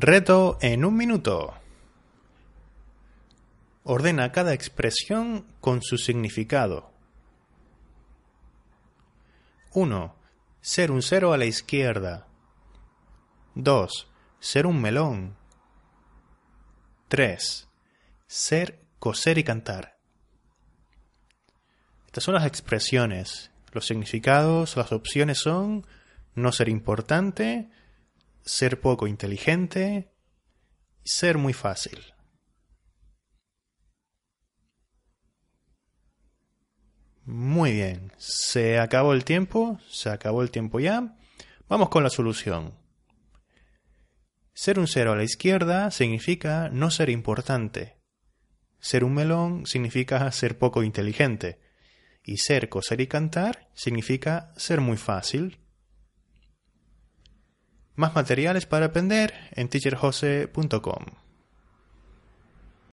Reto en un minuto. Ordena cada expresión con su significado. 1. Ser un cero a la izquierda. 2. Ser un melón. 3. Ser, coser y cantar. Estas son las expresiones. Los significados, las opciones son no ser importante, ser poco inteligente y ser muy fácil. Muy bien, se acabó el tiempo, se acabó el tiempo ya. Vamos con la solución. Ser un cero a la izquierda significa no ser importante. Ser un melón significa ser poco inteligente. Y ser, coser y cantar significa ser muy fácil. Más materiales para aprender en teacherjose.com.